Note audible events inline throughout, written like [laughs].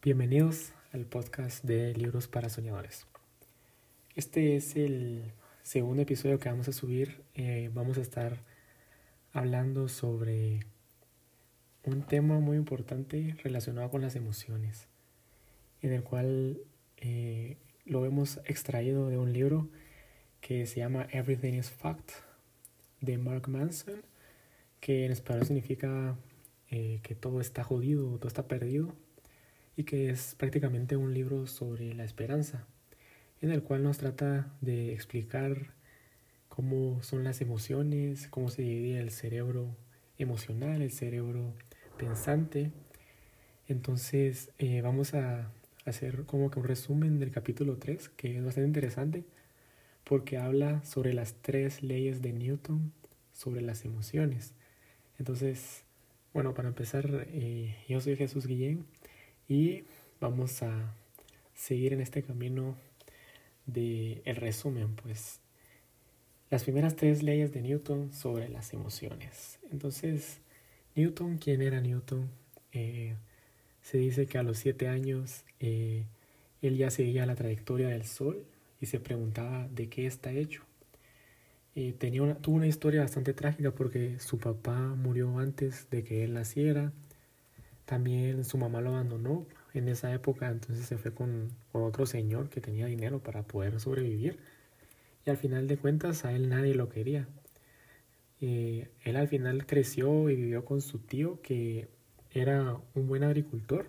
Bienvenidos al podcast de Libros para Soñadores. Este es el segundo episodio que vamos a subir. Eh, vamos a estar hablando sobre un tema muy importante relacionado con las emociones, en el cual eh, lo hemos extraído de un libro que se llama Everything is Fact de Mark Manson, que en español significa eh, que todo está jodido, todo está perdido y que es prácticamente un libro sobre la esperanza, en el cual nos trata de explicar cómo son las emociones, cómo se divide el cerebro emocional, el cerebro pensante. Entonces eh, vamos a hacer como que un resumen del capítulo 3, que es bastante interesante, porque habla sobre las tres leyes de Newton sobre las emociones. Entonces, bueno, para empezar, eh, yo soy Jesús Guillén y vamos a seguir en este camino de el resumen, pues las primeras tres leyes de Newton sobre las emociones. Entonces, Newton, ¿quién era Newton? Eh, se dice que a los siete años eh, él ya seguía la trayectoria del Sol y se preguntaba de qué está hecho. Eh, tenía una, tuvo una historia bastante trágica porque su papá murió antes de que él naciera también su mamá lo abandonó en esa época, entonces se fue con, otro señor que tenía dinero para poder sobrevivir. Y al final de cuentas a él nadie lo quería. Eh, él al final creció y vivió con su tío que era un buen agricultor.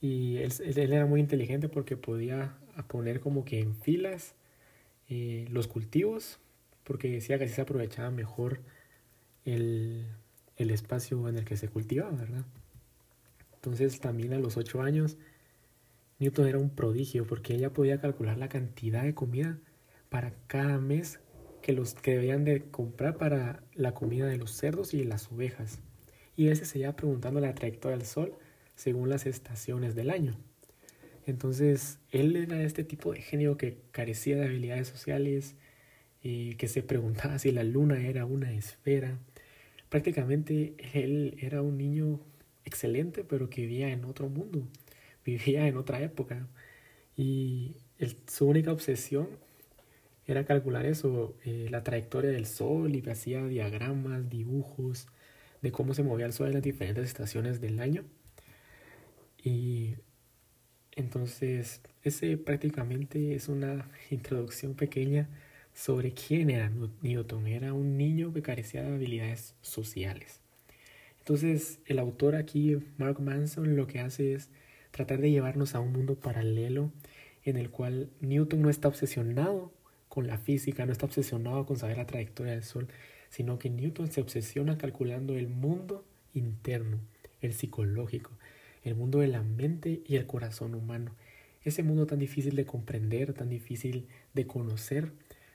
Y él, era muy inteligente porque podía poner como que en filas eh, los cultivos, porque decía que así se aprovechaba mejor el, el espacio en el que se cultivaba, ¿verdad? Entonces también a los 8 años Newton era un prodigio porque ella podía calcular la cantidad de comida para cada mes que los que debían de comprar para la comida de los cerdos y las ovejas. Y ese se iba preguntando la trayectoria del sol según las estaciones del año. Entonces, él era este tipo de genio que carecía de habilidades sociales, y que se preguntaba si la luna era una esfera. Prácticamente él era un niño excelente, pero que vivía en otro mundo, vivía en otra época. Y su única obsesión era calcular eso, eh, la trayectoria del sol y hacía diagramas, dibujos de cómo se movía el sol en las diferentes estaciones del año. Y entonces, ese prácticamente es una [laughs] introducción pequeña sobre quién era Newton. Era un niño que carecía de habilidades sociales. Entonces, el autor aquí, Mark Manson, lo que hace es tratar de llevarnos a un mundo paralelo en el cual Newton no está obsesionado con la física, no está obsesionado con saber la trayectoria del Sol, sino que Newton se obsesiona calculando el mundo interno, el psicológico, el mundo de la mente y el corazón humano. Ese mundo tan difícil de comprender, tan difícil de conocer,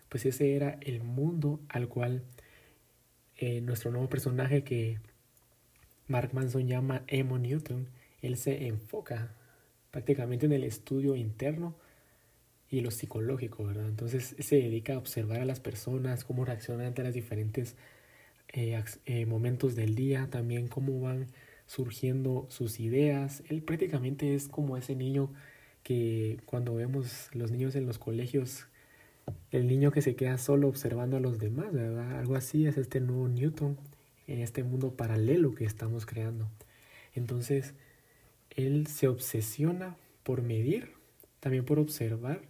pues ese era el mundo al cual eh, nuestro nuevo personaje que Mark Manson llama Emo Newton, él se enfoca prácticamente en el estudio interno y lo psicológico, ¿verdad? Entonces se dedica a observar a las personas, cómo reaccionan ante los diferentes eh, eh, momentos del día, también cómo van surgiendo sus ideas. Él prácticamente es como ese niño que cuando vemos los niños en los colegios, el niño que se queda solo observando a los demás, ¿verdad? Algo así es este nuevo Newton en este mundo paralelo que estamos creando. Entonces, él se obsesiona por medir, también por observar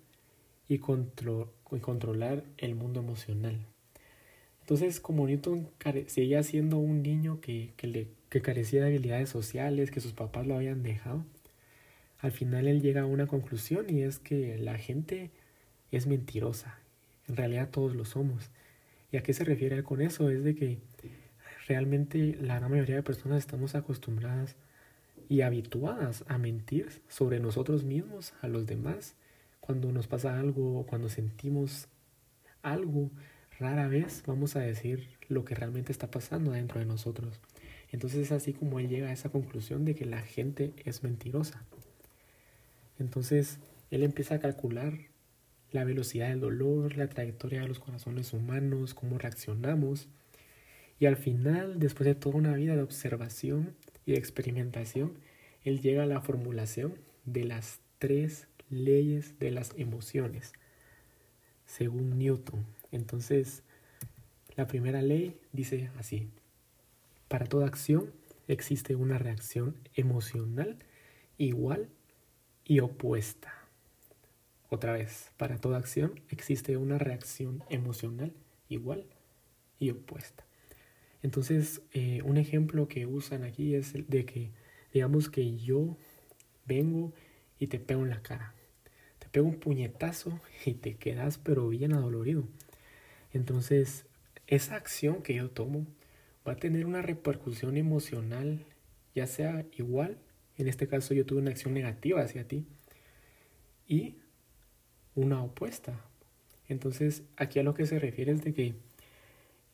y, controlar el mundo emocional. Entonces, como Newton seguía siendo un niño que, que carecía de habilidades sociales, que sus papás lo habían dejado, al final él llega a una conclusión y es que la gente es mentirosa. En realidad todos lo somos. ¿Y a qué se refiere con eso? Es de que realmente la gran mayoría de personas estamos acostumbradas y habituadas a mentir sobre nosotros mismos, a los demás. Cuando nos pasa algo o cuando sentimos algo, rara vez vamos a decir lo que realmente está pasando dentro de nosotros. Entonces es así como él llega a esa conclusión de que la gente es mentirosa. Entonces él empieza a calcular la velocidad del dolor, la trayectoria de los corazones humanos, cómo reaccionamos y al final, después de toda una vida de observación y de experimentación, él llega a la formulación de las tres leyes de las emociones, según Newton. Entonces, la primera ley dice así, para toda acción existe una reacción emocional igual y opuesta. Otra vez, para toda acción existe una reacción emocional igual y opuesta. Entonces, eh, un ejemplo que usan aquí es el de que, digamos que yo vengo y te pego en la cara. Te pego un puñetazo [laughs] y te quedas pero bien adolorido. Entonces, esa acción que yo tomo va a tener una repercusión emocional, ya sea igual, en este caso yo tuve una acción negativa hacia ti, y una opuesta. Entonces, aquí a lo que se refiere es de que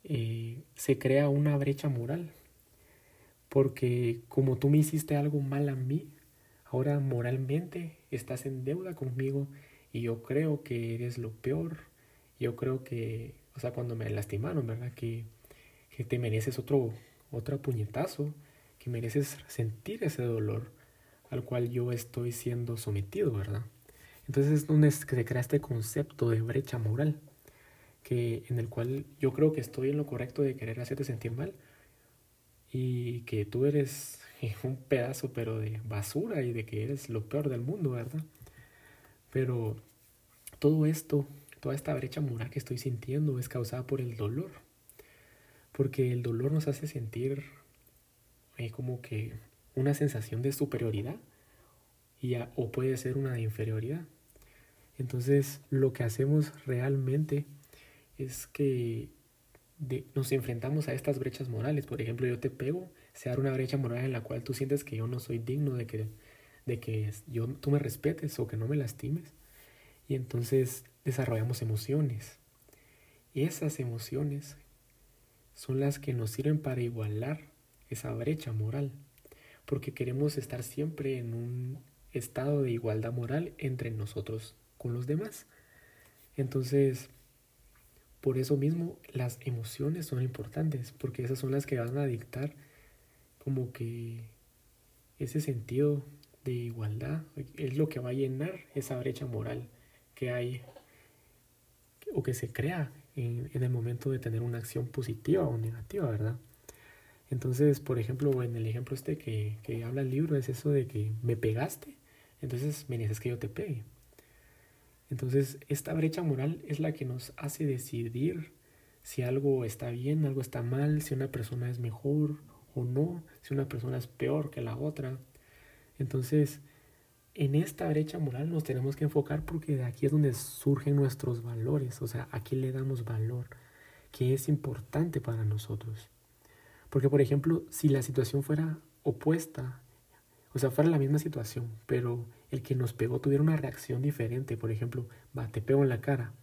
eh, se crea una brecha moral. Porque como tú me hiciste algo mal a mí, ahora moralmente estás en deuda conmigo y yo creo que eres lo peor. Yo creo que, o sea, cuando me lastimaron, ¿verdad? Que, que te mereces otro, otro puñetazo, que mereces sentir ese dolor al cual yo estoy siendo sometido, ¿verdad? Entonces es donde se crea este concepto de brecha moral que, en el cual yo creo que estoy en lo correcto de querer hacerte sentir mal y que tú eres [laughs] un pedazo pero de basura y de que eres lo peor del mundo, ¿verdad? Pero todo esto, toda esta brecha moral que estoy sintiendo es causada por el dolor. Porque el dolor nos hace sentir eh, como que una sensación de superioridad y o puede ser una de inferioridad. Entonces lo que hacemos realmente es que nos enfrentamos a estas brechas morales. Por ejemplo, yo te pego, se abre una brecha moral en la cual tú sientes que yo no soy digno de que, de que yo, tú me respetes o que no me lastimes. Y entonces desarrollamos emociones. Y esas emociones son las que nos sirven para igualar esa brecha moral. Porque queremos estar siempre en un estado de igualdad moral entre nosotros con los demás. Entonces, por eso mismo las emociones son importantes, porque esas son las que van a dictar como que ese sentido de igualdad es lo que va a llenar esa brecha moral que hay o que se crea en, el momento de tener una acción positiva o negativa, ¿verdad? Entonces, por ejemplo, en el ejemplo este que, que habla el libro es eso de que me pegaste, entonces me necesitas que yo te pegue. Entonces, esta brecha moral es la que nos hace decidir si algo está bien, algo está mal, si una persona es mejor o no, si una persona es peor que la otra. Entonces, en esta brecha moral nos tenemos que enfocar porque de aquí es donde surgen nuestros valores, o sea, aquí le damos valor, que es importante para nosotros. Porque, por ejemplo, si la situación fuera opuesta, o sea, fuera la misma situación, pero el que nos pegó tuviera una reacción diferente. Por ejemplo, va, te pego en la cara.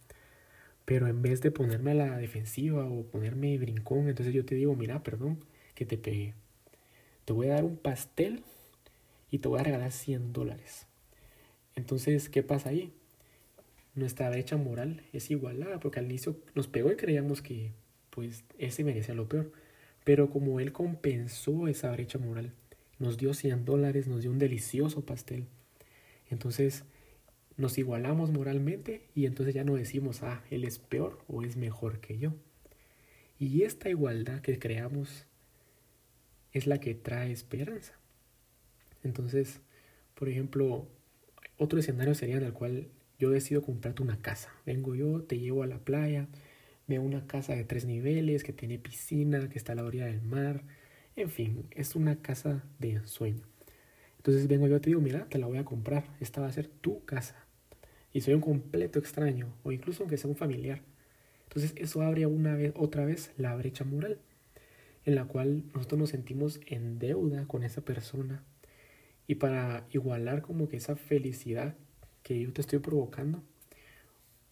Pero en vez de ponerme a la defensiva o ponerme brincón, entonces yo te digo, mira, perdón, que te pegué. Te voy a dar un pastel y te voy a regalar 100 dólares. Entonces, ¿qué pasa ahí? Nuestra brecha moral es igualada, porque al inicio nos pegó y creíamos que pues ese merecía lo peor. Pero como él compensó esa brecha moral, nos dio 100 dólares, nos dio un delicioso pastel entonces nos igualamos moralmente y entonces ya no decimos, ah, él es peor o es mejor que yo. Y esta igualdad que creamos es la que trae esperanza. Entonces, por ejemplo, otro escenario sería en el cual yo decido comprarte una casa. Vengo yo, te llevo a la playa, veo una casa de tres niveles que tiene piscina, que está a la orilla del mar. En fin, es una casa de ensueño. Entonces vengo yo y te digo, mira, te la voy a comprar, esta va a ser tu casa. Y soy un completo extraño, o incluso aunque sea un familiar. Entonces eso abre una vez, otra vez la brecha moral, en la cual nosotros nos sentimos en deuda con esa persona. Y para igualar como que esa felicidad que yo te estoy provocando,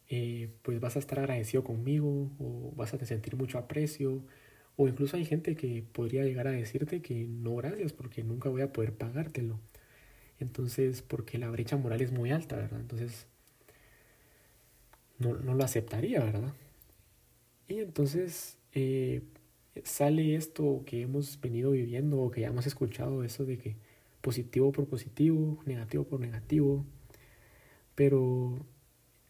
eh, pues vas a estar agradecido conmigo o vas a sentir mucho aprecio o incluso hay gente que podría llegar a decirte que no gracias porque nunca voy a poder pagártelo. Entonces, porque la brecha moral es muy alta, ¿verdad? Entonces, no, lo aceptaría, ¿verdad? Y entonces eh, sale esto que hemos venido viviendo o que ya hemos escuchado, eso de que positivo por positivo, negativo por negativo, pero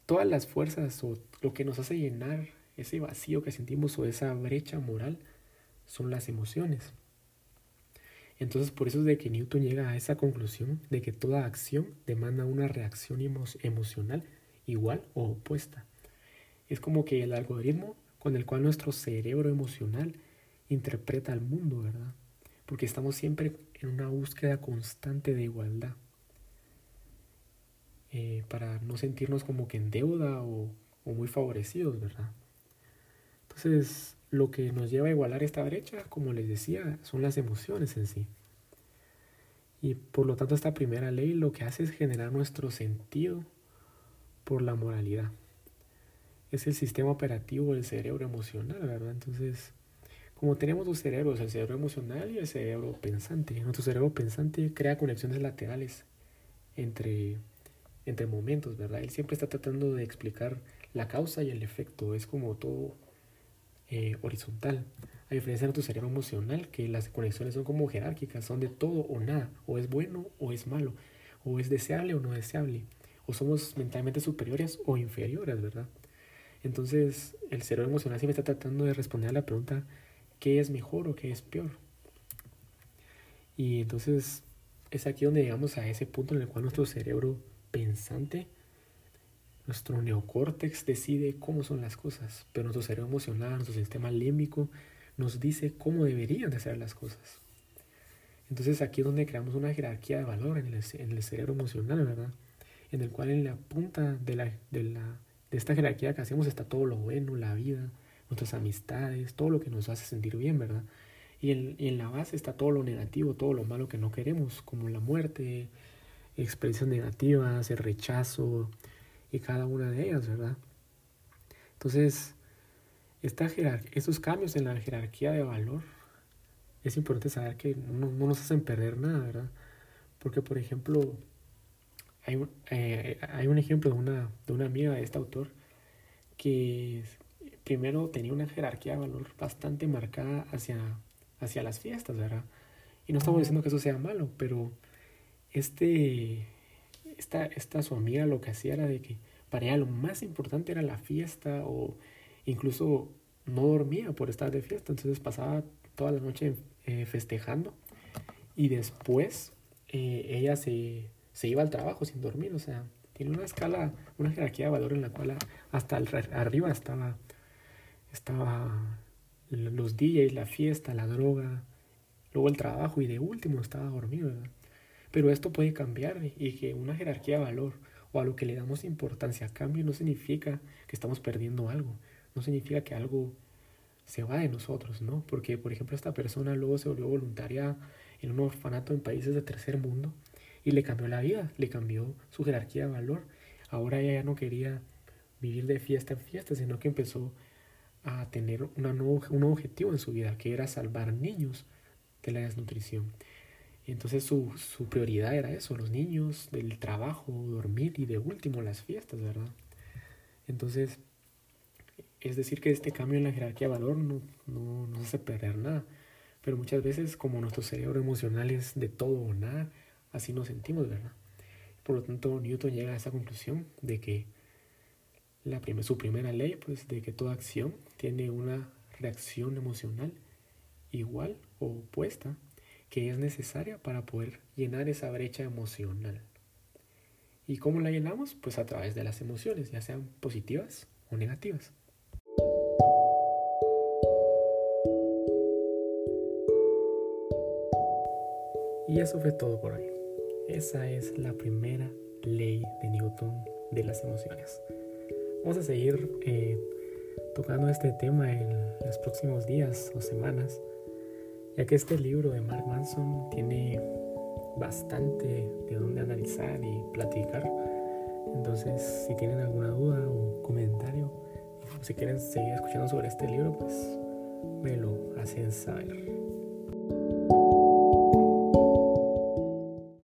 todas las fuerzas o lo que nos hace llenar ese vacío que sentimos o esa brecha moral son las emociones. Entonces por eso es de que Newton llega a esa conclusión de que toda acción demanda una reacción emocional igual o opuesta. Es como que el algoritmo con el cual nuestro cerebro emocional interpreta al mundo, ¿verdad? Porque estamos siempre en una búsqueda constante de igualdad. Eh, para no sentirnos como que en deuda o, o muy favorecidos, ¿verdad? Entonces, lo que nos lleva a igualar esta brecha, como les decía, son las emociones en sí. Y por lo tanto esta primera ley lo que hace es generar nuestro sentido por la moralidad. Es el sistema operativo del cerebro emocional, ¿verdad? Entonces, como tenemos dos cerebros, el cerebro emocional y el cerebro pensante, nuestro cerebro pensante crea conexiones laterales entre, entre momentos, ¿verdad? Él siempre está tratando de explicar la causa y el efecto, es como todo eh, horizontal. A diferencia de tu cerebro emocional, que las conexiones son como jerárquicas, son de todo o nada, o es bueno o es malo, o es deseable o no deseable, o somos mentalmente superiores o inferiores, ¿verdad? Entonces, el cerebro emocional siempre está tratando de responder a la pregunta, ¿qué es mejor o qué es peor? Y entonces es aquí donde llegamos a ese punto en el cual nuestro cerebro pensante nuestro neocórtex decide cómo son las cosas, pero nuestro cerebro emocional, nuestro sistema límbico, nos dice cómo deberían de ser las cosas. Entonces aquí es donde creamos una jerarquía de valor en el, en el cerebro emocional, ¿verdad? En el cual en la punta de, la, de, la, de esta jerarquía que hacemos está todo lo bueno, la vida, nuestras amistades, todo lo que nos hace sentir bien, ¿verdad? Y en, y en la base está todo lo negativo, todo lo malo que no queremos, como la muerte, expresiones negativas, el rechazo, y cada una de ellas, ¿verdad? Entonces, estos cambios en la jerarquía de valor, es importante saber que no, nos hacen perder nada, ¿verdad? Porque, por ejemplo, hay, eh, hay un ejemplo de una, de una amiga de este autor que primero tenía una jerarquía de valor bastante marcada hacia, hacia las fiestas, ¿verdad? Y no estamos diciendo que eso sea malo, pero este, esta, esta su amiga lo que hacía era de que para ella lo más importante era la fiesta o incluso no dormía por estar de fiesta, entonces pasaba toda la noche eh, festejando y después eh, ella se, se, iba al trabajo sin dormir, o sea, tiene una escala, una jerarquía de valor en la cual hasta arriba estaba, estaba los DJs, la fiesta, la droga, luego el trabajo y de último estaba dormido. Pero esto puede cambiar y que una jerarquía de valor o a lo que le damos importancia a cambio no significa que estamos perdiendo algo, no significa que algo se va de nosotros, ¿no? Porque, por ejemplo, esta persona luego se volvió voluntaria en un orfanato en países de tercer mundo y le cambió la vida, le cambió su jerarquía de valor. Ahora ella ya no quería vivir de fiesta en fiesta, sino que empezó a tener una un objetivo en su vida, que era salvar niños de la desnutrición. Entonces su, su prioridad era eso, los niños, del trabajo, dormir y de último las fiestas, ¿verdad? Entonces, es decir que este cambio en la jerarquía de valor no, no nos hace perder nada. Pero muchas veces como nuestro cerebro emocional es de todo o nada, así nos sentimos, ¿verdad? Por lo tanto, Newton llega a esa conclusión de que la su primera ley, pues de que toda acción tiene una reacción emocional igual o opuesta que es necesaria para poder llenar esa brecha emocional. ¿Y cómo la llenamos? Pues a través de las emociones, ya sean positivas o negativas. Y eso fue todo por hoy. Esa es la primera ley de Newton de las emociones. Vamos a seguir eh, tocando este tema en los próximos días o semanas ya que este libro de Mark Manson tiene bastante de dónde analizar y platicar. Entonces, si tienen alguna duda o comentario, o si quieren seguir escuchando sobre este libro, pues me lo hacen saber.